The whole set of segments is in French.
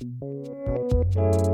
Thank you.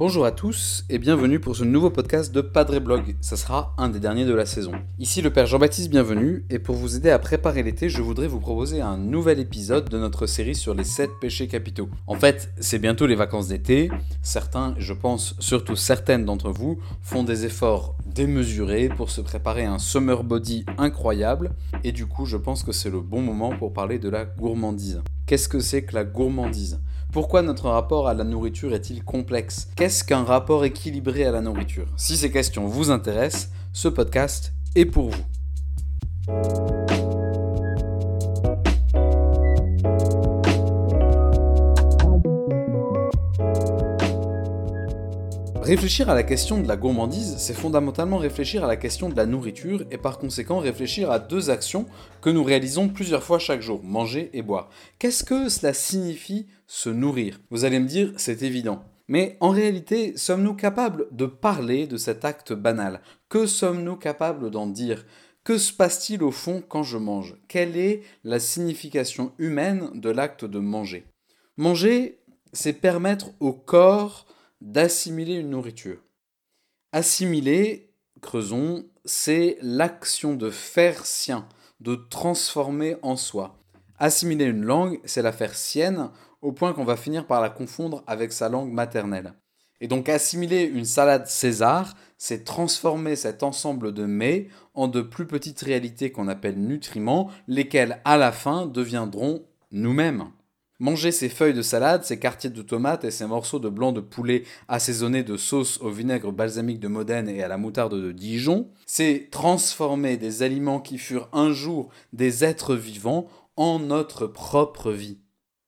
Bonjour à tous et bienvenue pour ce nouveau podcast de Padre Blog. Ça sera un des derniers de la saison. Ici le Père Jean-Baptiste Bienvenu et pour vous aider à préparer l'été, je voudrais vous proposer un nouvel épisode de notre série sur les 7 péchés capitaux. En fait, c'est bientôt les vacances d'été. Certains, je pense surtout certaines d'entre vous, font des efforts démesurés pour se préparer un summer body incroyable et du coup, je pense que c'est le bon moment pour parler de la gourmandise. Qu'est-ce que c'est que la gourmandise? Pourquoi notre rapport à la nourriture est-il complexe? Qu'est-ce qu'un rapport équilibré à la nourriture? Si ces questions vous intéressent, ce podcast est pour vous. Réfléchir à la question de la gourmandise, c'est fondamentalement réfléchir à la question de la nourriture et par conséquent réfléchir à deux actions que nous réalisons plusieurs fois chaque jour, manger et boire. Qu'est-ce que cela signifie se nourrir? Vous allez me dire, c'est évident. Mais en réalité, sommes-nous capables de parler de cet acte banal? Que sommes-nous capables d'en dire? Que se passe-t-il au fond quand je mange? Quelle est la signification humaine de l'acte de manger? Manger, c'est permettre au corps d'assimiler une nourriture. Assimiler, creusons, c'est l'action de faire sien, de transformer en soi. Assimiler une langue, c'est la faire sienne, au point qu'on va finir par la confondre avec sa langue maternelle. Et donc assimiler une salade César, c'est transformer cet ensemble de mets en de plus petites réalités qu'on appelle nutriments, lesquels à la fin deviendront nous-mêmes. Manger ces feuilles de salade, ces quartiers de tomates et ces morceaux de blanc de poulet assaisonnés de sauce au vinaigre balsamique de Modène et à la moutarde de Dijon, c'est transformer des aliments qui furent un jour des êtres vivants en notre propre vie.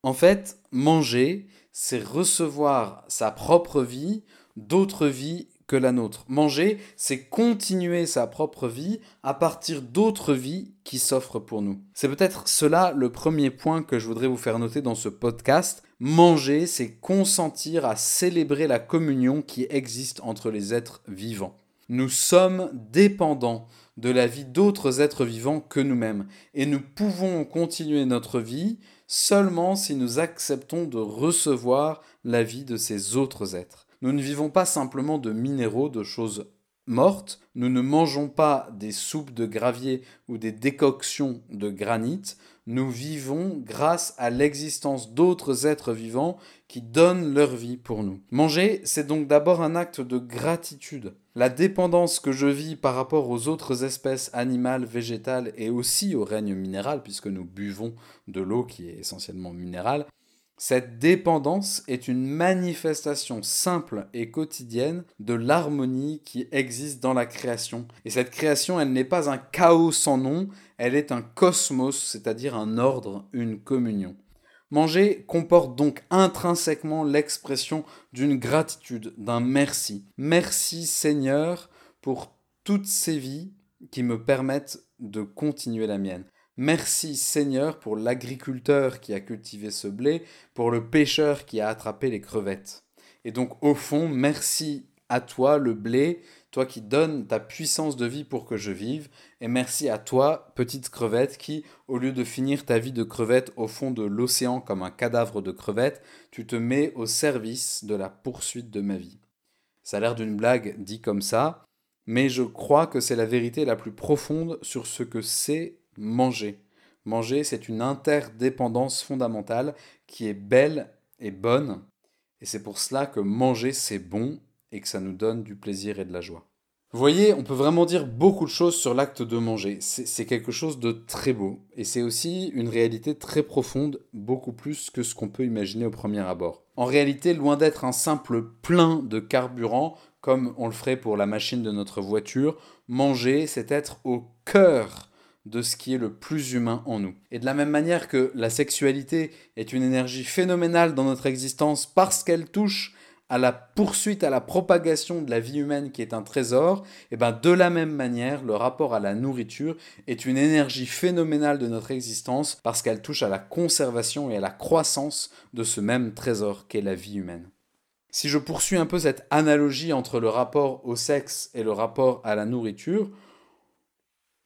En fait, manger, c'est recevoir sa propre vie d'autres vies que la nôtre. Manger, c'est continuer sa propre vie à partir d'autres vies qui s'offrent pour nous. C'est peut-être cela le premier point que je voudrais vous faire noter dans ce podcast. Manger, c'est consentir à célébrer la communion qui existe entre les êtres vivants. Nous sommes dépendants de la vie d'autres êtres vivants que nous-mêmes. Et nous pouvons continuer notre vie seulement si nous acceptons de recevoir la vie de ces autres êtres. Nous ne vivons pas simplement de minéraux, de choses mortes, nous ne mangeons pas des soupes de gravier ou des décoctions de granit, nous vivons grâce à l'existence d'autres êtres vivants qui donnent leur vie pour nous. Manger, c'est donc d'abord un acte de gratitude. La dépendance que je vis par rapport aux autres espèces animales, végétales et aussi au règne minéral, puisque nous buvons de l'eau qui est essentiellement minérale, cette dépendance est une manifestation simple et quotidienne de l'harmonie qui existe dans la création. Et cette création, elle n'est pas un chaos sans nom, elle est un cosmos, c'est-à-dire un ordre, une communion. Manger comporte donc intrinsèquement l'expression d'une gratitude, d'un merci. Merci Seigneur pour toutes ces vies qui me permettent de continuer la mienne. Merci Seigneur pour l'agriculteur qui a cultivé ce blé, pour le pêcheur qui a attrapé les crevettes. Et donc au fond, merci à toi le blé, toi qui donnes ta puissance de vie pour que je vive, et merci à toi, petite crevette, qui, au lieu de finir ta vie de crevette au fond de l'océan comme un cadavre de crevette, tu te mets au service de la poursuite de ma vie. Ça a l'air d'une blague dit comme ça, mais je crois que c'est la vérité la plus profonde sur ce que c'est manger. Manger, c'est une interdépendance fondamentale qui est belle et bonne. Et c'est pour cela que manger, c'est bon et que ça nous donne du plaisir et de la joie. Vous voyez, on peut vraiment dire beaucoup de choses sur l'acte de manger. C'est quelque chose de très beau. Et c'est aussi une réalité très profonde, beaucoup plus que ce qu'on peut imaginer au premier abord. En réalité, loin d'être un simple plein de carburant, comme on le ferait pour la machine de notre voiture, manger, c'est être au cœur de ce qui est le plus humain en nous. Et de la même manière que la sexualité est une énergie phénoménale dans notre existence parce qu'elle touche à la poursuite, à la propagation de la vie humaine qui est un trésor, et ben de la même manière, le rapport à la nourriture est une énergie phénoménale de notre existence parce qu'elle touche à la conservation et à la croissance de ce même trésor qu'est la vie humaine. Si je poursuis un peu cette analogie entre le rapport au sexe et le rapport à la nourriture,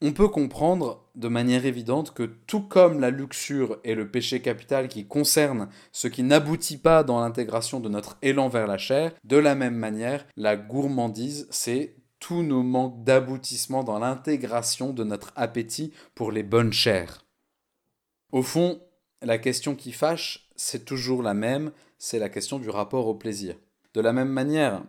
on peut comprendre de manière évidente que tout comme la luxure est le péché capital qui concerne ce qui n'aboutit pas dans l'intégration de notre élan vers la chair, de la même manière, la gourmandise, c'est tous nos manques d'aboutissement dans l'intégration de notre appétit pour les bonnes chairs. Au fond, la question qui fâche, c'est toujours la même, c'est la question du rapport au plaisir. De la même manière,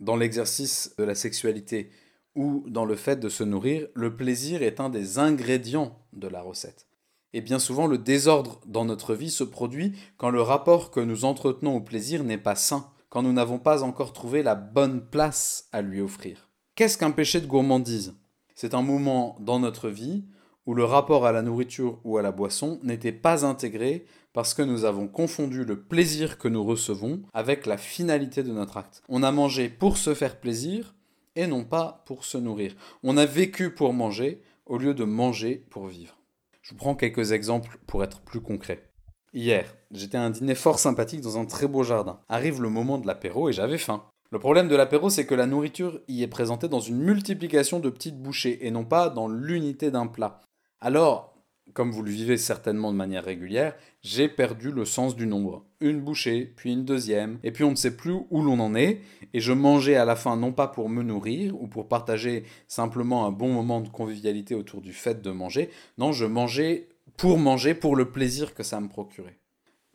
dans l'exercice de la sexualité, ou dans le fait de se nourrir, le plaisir est un des ingrédients de la recette. Et bien souvent, le désordre dans notre vie se produit quand le rapport que nous entretenons au plaisir n'est pas sain, quand nous n'avons pas encore trouvé la bonne place à lui offrir. Qu'est-ce qu'un péché de gourmandise? C'est un moment dans notre vie où le rapport à la nourriture ou à la boisson n'était pas intégré parce que nous avons confondu le plaisir que nous recevons avec la finalité de notre acte. On a mangé pour se faire plaisir et non pas pour se nourrir. On a vécu pour manger au lieu de manger pour vivre. Je vous prends quelques exemples pour être plus concret. Hier, j'étais à un dîner fort sympathique dans un très beau jardin. Arrive le moment de l'apéro et j'avais faim. Le problème de l'apéro, c'est que la nourriture y est présentée dans une multiplication de petites bouchées et non pas dans l'unité d'un plat. Alors, comme vous le vivez certainement de manière régulière, j'ai perdu le sens du nombre. Une bouchée, puis une deuxième, et puis on ne sait plus où l'on en est, et je mangeais à la fin non pas pour me nourrir ou pour partager simplement un bon moment de convivialité autour du fait de manger, non, je mangeais pour manger, pour le plaisir que ça me procurait.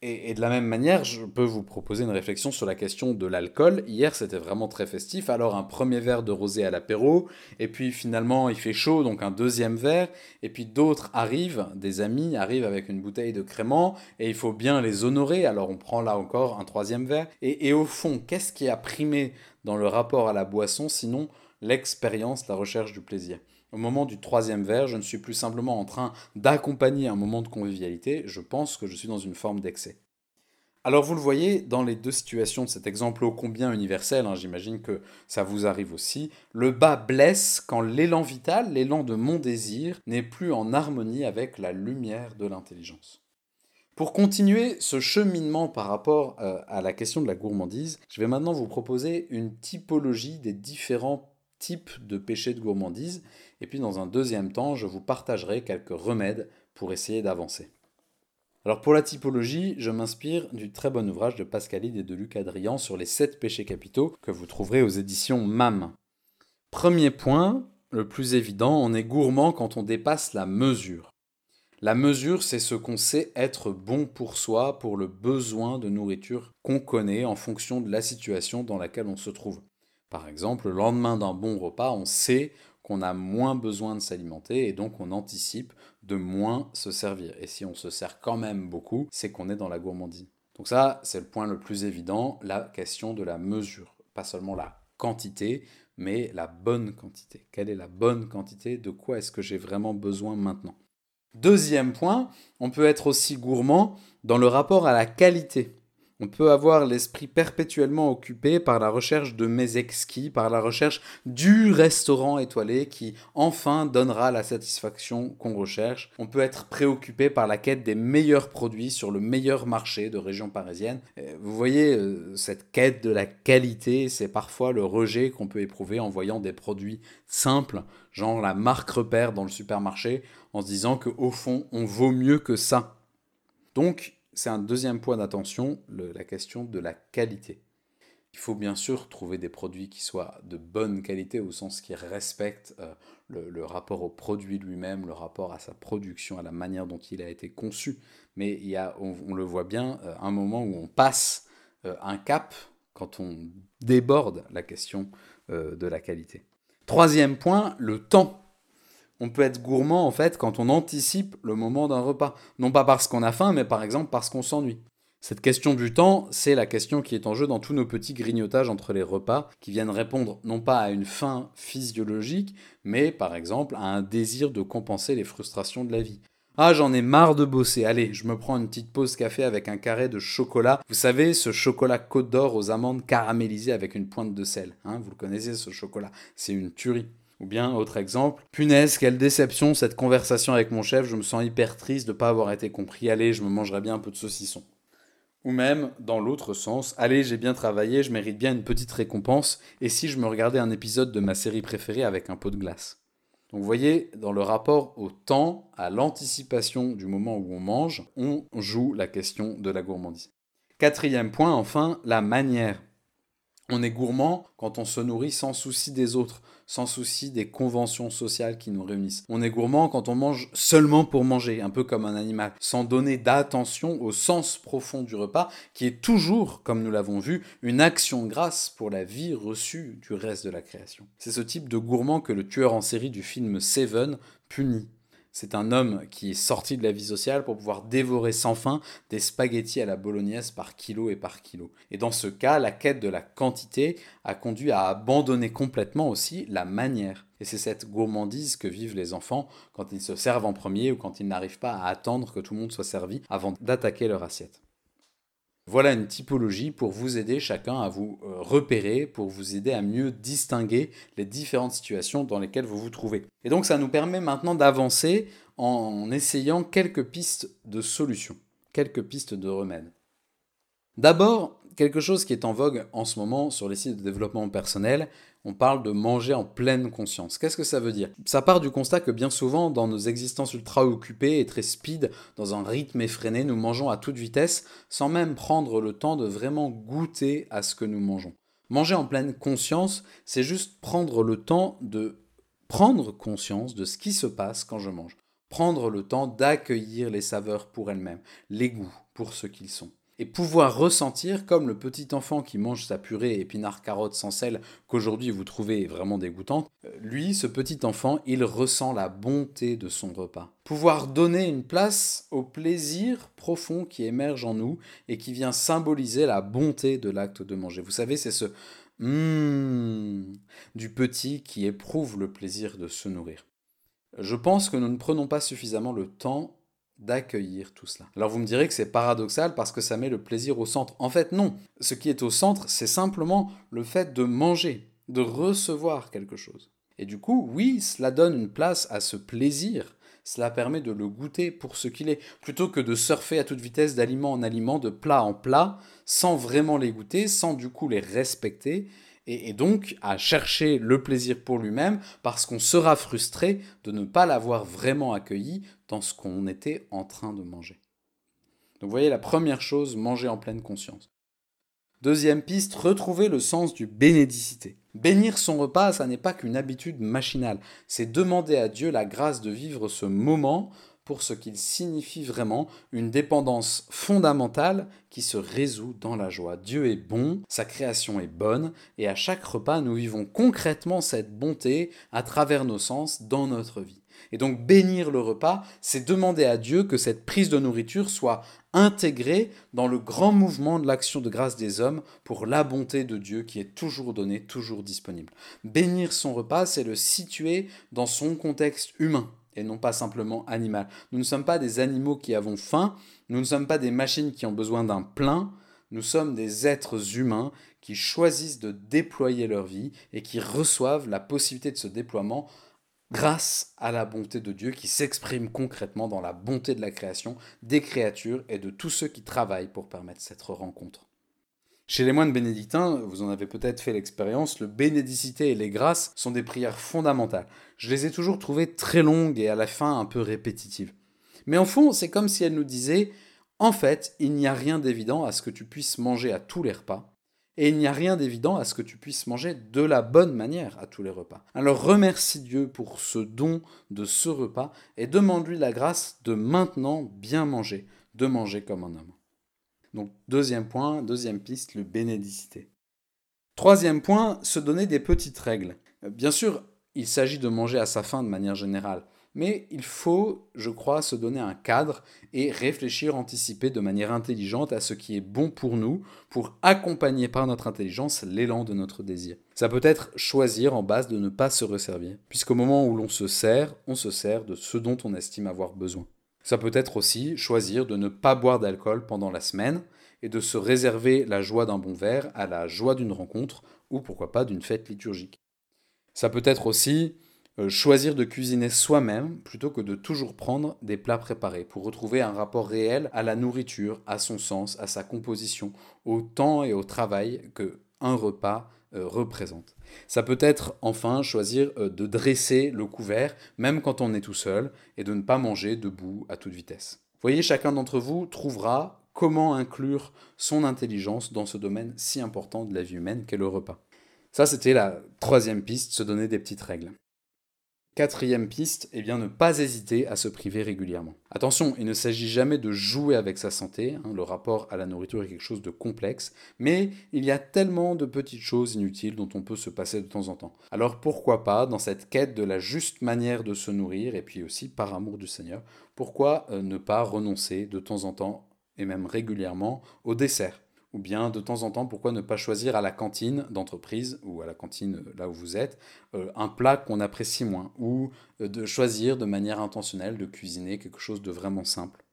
Et, de la même manière, je peux vous proposer une réflexion sur la question de l'alcool. Hier, c'était vraiment très festif. Alors, un premier verre de rosé à l'apéro, et puis finalement, il fait chaud, donc un deuxième verre, et puis d'autres arrivent, des amis arrivent avec une bouteille de crément, et il faut bien les honorer. Alors, on prend là encore un troisième verre. Et, et au fond, qu'est-ce qui a primé dans le rapport à la boisson, sinon l'expérience, la recherche du plaisir? Au moment du troisième verre, je ne suis plus simplement en train d'accompagner un moment de convivialité, je pense que je suis dans une forme d'excès. Alors vous le voyez, dans les deux situations de cet exemple ô combien universel, hein, j'imagine que ça vous arrive aussi, le bas blesse quand l'élan vital, l'élan de mon désir, n'est plus en harmonie avec la lumière de l'intelligence. Pour continuer ce cheminement par rapport euh, à la question de la gourmandise, je vais maintenant vous proposer une typologie des différents types de péchés de gourmandise et puis dans un deuxième temps, je vous partagerai quelques remèdes pour essayer d'avancer. Alors pour la typologie, je m'inspire du très bon ouvrage de Pascalide et de Luc Adrian sur les sept péchés capitaux que vous trouverez aux éditions MAM. Premier point, le plus évident, on est gourmand quand on dépasse la mesure. La mesure, c'est ce qu'on sait être bon pour soi, pour le besoin de nourriture qu'on connaît en fonction de la situation dans laquelle on se trouve. Par exemple, le lendemain d'un bon repas, on sait qu'on a moins besoin de s'alimenter et donc on anticipe de moins se servir. Et si on se sert quand même beaucoup, c'est qu'on est dans la gourmandise. Donc ça, c'est le point le plus évident, la question de la mesure. Pas seulement la quantité, mais la bonne quantité. Quelle est la bonne quantité? De quoi est-ce que j'ai vraiment besoin maintenant? Deuxième point, on peut être aussi gourmand dans le rapport à la qualité. On peut avoir l'esprit perpétuellement occupé par la recherche de mes exquis, par la recherche du restaurant étoilé qui enfin donnera la satisfaction qu'on recherche. On peut être préoccupé par la quête des meilleurs produits sur le meilleur marché de région parisienne. Euh, vous voyez, euh, cette quête de la qualité, c'est parfois le rejet qu'on peut éprouver en voyant des produits simples, genre la marque repère dans le supermarché, en se disant qu'au fond, on vaut mieux que ça. Donc, c'est un deuxième point d'attention, la question de la qualité. Il faut bien sûr trouver des produits qui soient de bonne qualité au sens qui respectent euh, le, rapport au produit lui-même, le rapport à sa production, à la manière dont il a été conçu. Mais on, le voit bien, euh, un moment où on passe euh, un cap quand on déborde la question de la qualité. Troisième point, le temps on peut être gourmand en fait quand on anticipe le moment d'un repas. Non pas parce qu'on a faim, mais par exemple parce qu'on s'ennuie. Cette question du temps, c'est la question qui est en jeu dans tous nos petits grignotages entre les repas, qui viennent répondre non pas à une faim physiologique, mais par exemple à un désir de compenser les frustrations de la vie. Ah, j'en ai marre de bosser. Allez, je me prends une petite pause café avec un carré de chocolat. Vous savez, ce chocolat Côte d'Or aux amandes caramélisées avec une pointe de sel. Hein, vous le connaissez, ce chocolat. C'est une tuerie. Ou bien, autre exemple, punaise, quelle déception cette conversation avec mon chef, je me sens hyper triste de ne pas avoir été compris, allez, je me mangerai bien un peu de saucisson. Ou même, dans l'autre sens, allez, j'ai bien travaillé, je mérite bien une petite récompense, et si je me regardais un épisode de ma série préférée avec un pot de glace Donc vous voyez, dans le rapport au temps, à l'anticipation du moment où on mange, on joue la question de la gourmandise. Quatrième point, enfin, la manière. On est gourmand quand on se nourrit sans souci des autres, sans souci des conventions sociales qui nous réunissent. On est gourmand quand on mange seulement pour manger, un peu comme un animal, sans donner d'attention au sens profond du repas, qui est toujours, comme nous l'avons vu, une action grâce pour la vie reçue du reste de la création. C'est ce type de gourmand que le tueur en série du film Seven punit. C'est un homme qui est sorti de la vie sociale pour pouvoir dévorer sans fin des spaghettis à la bolognaise par kilo et par kilo. Et dans ce cas, la quête de la quantité a conduit à abandonner complètement aussi la manière. Et c'est cette gourmandise que vivent les enfants quand ils se servent en premier ou quand ils n'arrivent pas à attendre que tout le monde soit servi avant d'attaquer leur assiette. Voilà une typologie pour vous aider chacun à vous euh, repérer, pour vous aider à mieux distinguer les différentes situations dans lesquelles vous vous trouvez. Et donc ça nous permet maintenant d'avancer en essayant quelques pistes de solutions, quelques pistes de remèdes. D'abord, quelque chose qui est en vogue en ce moment sur les sites de développement personnel, on parle de manger en pleine conscience. Qu'est-ce que ça veut dire? Ça part du constat que bien souvent, dans nos existences ultra occupées et très speed, dans un rythme effréné, nous mangeons à toute vitesse sans même prendre le temps de vraiment goûter à ce que nous mangeons. Manger en pleine conscience, c'est juste prendre le temps de prendre conscience de ce qui se passe quand je mange. Prendre le temps d'accueillir les saveurs pour elles-mêmes, les goûts pour ce qu'ils sont et pouvoir ressentir, comme le petit enfant qui mange sa purée épinard carotte sans sel, qu'aujourd'hui vous trouvez vraiment dégoûtante, euh, lui, ce petit enfant, il ressent la bonté de son repas. Pouvoir donner une place au plaisir profond qui émerge en nous et qui vient symboliser la bonté de l'acte de manger. Vous savez, c'est ce mmm du petit qui éprouve le plaisir de se nourrir. Je pense que nous ne prenons pas suffisamment le temps d'accueillir tout cela. Alors vous me direz que c'est paradoxal parce que ça met le plaisir au centre. En fait non, ce qui est au centre, c'est simplement le fait de manger, de recevoir quelque chose. Et du coup, oui, cela donne une place à ce plaisir, cela permet de le goûter pour ce qu'il est, plutôt que de surfer à toute vitesse d'aliment en aliment, de plat en plat, sans vraiment les goûter, sans du coup les respecter, et, donc à chercher le plaisir pour lui-même parce qu'on sera frustré de ne pas l'avoir vraiment accueilli dans ce qu'on était en train de manger. Donc vous voyez la première chose, manger en pleine conscience. Deuxième piste, retrouver le sens du bénédicité. Bénir son repas, ça n'est pas qu'une habitude machinale, c'est demander à Dieu la grâce de vivre ce moment pour ce qu'il signifie vraiment, une dépendance fondamentale qui se résout dans la joie. Dieu est bon, sa création est bonne, et à chaque repas, nous vivons concrètement cette bonté à travers nos sens dans notre vie. Et donc bénir le repas, c'est demander à Dieu que cette prise de nourriture soit intégrée dans le grand mouvement de l'action de grâce des hommes pour la bonté de Dieu qui est toujours donnée, toujours disponible. Bénir son repas, c'est le situer dans son contexte humain et non pas simplement animal. Nous ne sommes pas des animaux qui avons faim, nous ne sommes pas des machines qui ont besoin d'un plein, nous sommes des êtres humains qui choisissent de déployer leur vie et qui reçoivent la possibilité de ce déploiement grâce à la bonté de Dieu qui s'exprime concrètement dans la bonté de la création, des créatures et de tous ceux qui travaillent pour permettre cette rencontre. Chez les moines bénédictins, vous en avez peut-être fait l'expérience, le bénédicité et les grâces sont des prières fondamentales. Je les ai toujours trouvées très longues et à la fin un peu répétitives. Mais en fond, c'est comme si elles nous disaient En fait, il n'y a rien d'évident à ce que tu puisses manger à tous les repas, et il n'y a rien d'évident à ce que tu puisses manger de la bonne manière à tous les repas. Alors remercie Dieu pour ce don de ce repas et demande-lui la grâce de maintenant bien manger, de manger comme un homme. Donc deuxième point, deuxième piste, le bénédicité. Troisième point, se donner des petites règles. Euh, bien sûr, il s'agit de manger à sa faim de manière générale, mais il faut, je crois, se donner un cadre et réfléchir, anticiper de manière intelligente à ce qui est bon pour nous, pour accompagner par notre intelligence l'élan de notre désir. Ça peut être choisir en base de ne pas se resservir, puisqu'au moment où l'on se sert, on se sert de ce dont on estime avoir besoin. Ça peut être aussi choisir de ne pas boire d'alcool pendant la semaine et de se réserver la joie d'un bon verre à la joie d'une rencontre ou pourquoi pas d'une fête liturgique. Ça peut être aussi euh, choisir de cuisiner soi-même plutôt que de toujours prendre des plats préparés pour retrouver un rapport réel à la nourriture, à son sens, à sa composition, au temps et au travail que un repas euh, représente. Ça peut être enfin choisir euh, de dresser le couvert même quand on est tout seul et de ne pas manger debout à toute vitesse. Voyez, chacun d'entre vous trouvera comment inclure son intelligence dans ce domaine si important de la vie humaine qu'est le repas. Ça, c'était la troisième piste, se donner des petites règles. Quatrième piste, eh bien ne pas hésiter à se priver régulièrement. Attention, il ne s'agit jamais de jouer avec sa santé, hein, le rapport à la nourriture est quelque chose de complexe, mais il y a tellement de petites choses inutiles dont on peut se passer de temps en temps. Alors pourquoi pas, dans cette quête de la juste manière de se nourrir, et puis aussi par amour du Seigneur, pourquoi euh, ne pas renoncer de temps en temps, et même régulièrement, au dessert? Ou bien de temps en temps, pourquoi ne pas choisir à la cantine d'entreprise ou à la cantine euh, là où vous êtes euh, un plat qu'on apprécie moins ou euh, de choisir de manière intentionnelle de cuisiner quelque chose de vraiment simple?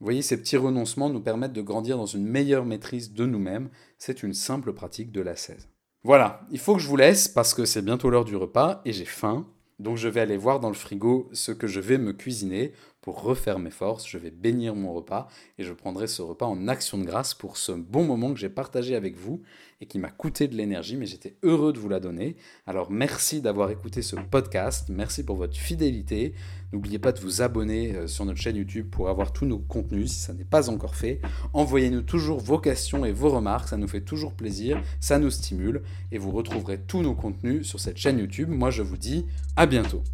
Vous voyez, ces petits renoncements nous permettent de grandir dans une meilleure maîtrise de nous-mêmes. C'est une simple pratique de la 16. Voilà, il faut que je vous laisse parce que c'est bientôt l'heure du repas et j'ai faim. Donc je vais aller voir dans le frigo ce que je vais me cuisiner pour refaire mes forces, je vais bénir mon repas et je prendrai ce repas en action de grâce pour ce bon moment que j'ai partagé avec vous et qui m'a coûté de l'énergie, mais j'étais heureux de vous la donner. Alors merci d'avoir écouté ce podcast, merci pour votre fidélité. N'oubliez pas de vous abonner euh, sur notre chaîne YouTube pour avoir tous nos contenus si ça n'est pas encore fait. Envoyez-nous toujours vos questions et vos remarques, ça nous fait toujours plaisir, ça nous stimule et vous retrouverez tous nos contenus sur cette chaîne YouTube. Moi je vous dis à bientôt.